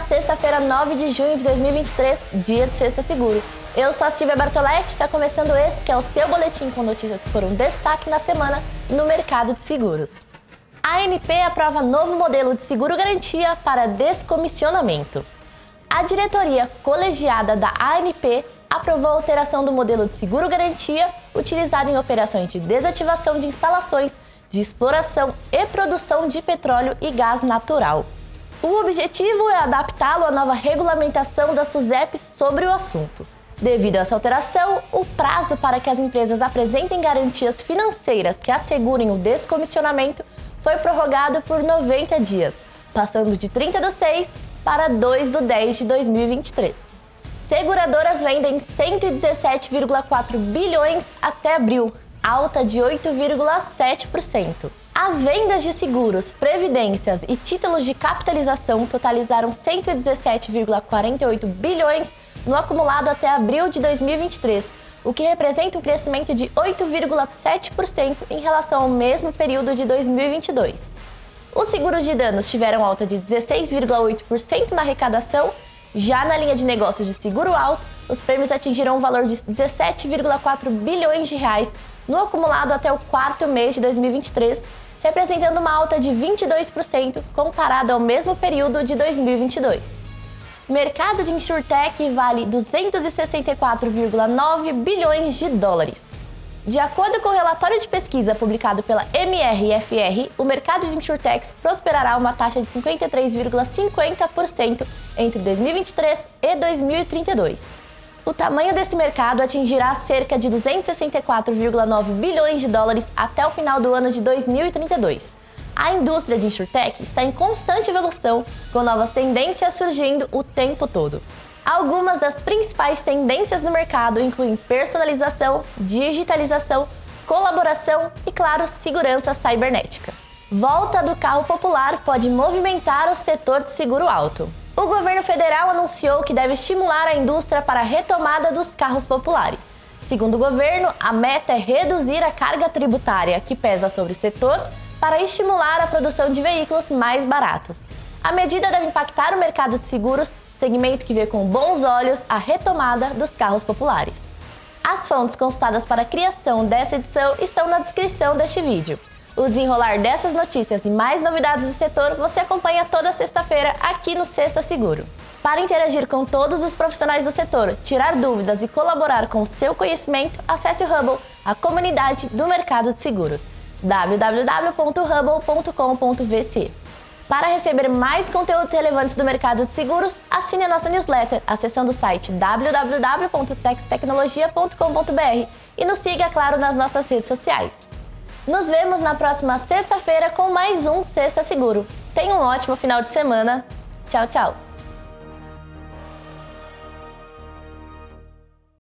sexta-feira, 9 de junho de 2023, dia de Sexta Seguro. Eu sou a Silvia Bartoletti, está começando esse que é o seu boletim com notícias que foram destaque na semana no mercado de seguros. A ANP aprova novo modelo de seguro garantia para descomissionamento. A diretoria colegiada da ANP aprovou a alteração do modelo de seguro garantia utilizado em operações de desativação de instalações de exploração e produção de petróleo e gás natural. O objetivo é adaptá-lo à nova regulamentação da SUSEP sobre o assunto. Devido a essa alteração, o prazo para que as empresas apresentem garantias financeiras que assegurem o descomissionamento foi prorrogado por 90 dias, passando de 30 de 6 para 2 de 10 de 2023. Seguradoras vendem 117,4 bilhões até abril, alta de 8,7%. As vendas de seguros, previdências e títulos de capitalização totalizaram 117,48 bilhões no acumulado até abril de 2023, o que representa um crescimento de 8,7% em relação ao mesmo período de 2022. Os seguros de danos tiveram alta de 16,8% na arrecadação, já na linha de negócios de seguro alto, os prêmios atingiram um valor de 17,4 bilhões de reais no acumulado até o quarto mês de 2023, representando uma alta de 22% comparado ao mesmo período de 2022. O mercado de insurtech vale 264,9 bilhões de dólares. De acordo com o relatório de pesquisa publicado pela MRFR, o mercado de insurtechs prosperará uma taxa de 53,50% entre 2023 e 2032. O tamanho desse mercado atingirá cerca de 264,9 bilhões de dólares até o final do ano de 2032. A indústria de insurtech está em constante evolução, com novas tendências surgindo o tempo todo. Algumas das principais tendências no mercado incluem personalização, digitalização, colaboração e, claro, segurança cibernética. Volta do carro popular pode movimentar o setor de seguro alto. O governo federal anunciou que deve estimular a indústria para a retomada dos carros populares. Segundo o governo, a meta é reduzir a carga tributária que pesa sobre o setor para estimular a produção de veículos mais baratos. A medida deve impactar o mercado de seguros, segmento que vê com bons olhos a retomada dos carros populares. As fontes consultadas para a criação dessa edição estão na descrição deste vídeo. O desenrolar dessas notícias e mais novidades do setor você acompanha toda sexta-feira aqui no Sexta Seguro. Para interagir com todos os profissionais do setor, tirar dúvidas e colaborar com o seu conhecimento, acesse o Hubble, a comunidade do mercado de seguros. www.hubble.com.vc Para receber mais conteúdos relevantes do mercado de seguros, assine a nossa newsletter acessando o site www.textecnologia.com.br e nos siga, claro, nas nossas redes sociais. Nos vemos na próxima sexta-feira com mais um Sexta Seguro. Tenha um ótimo final de semana. Tchau, tchau.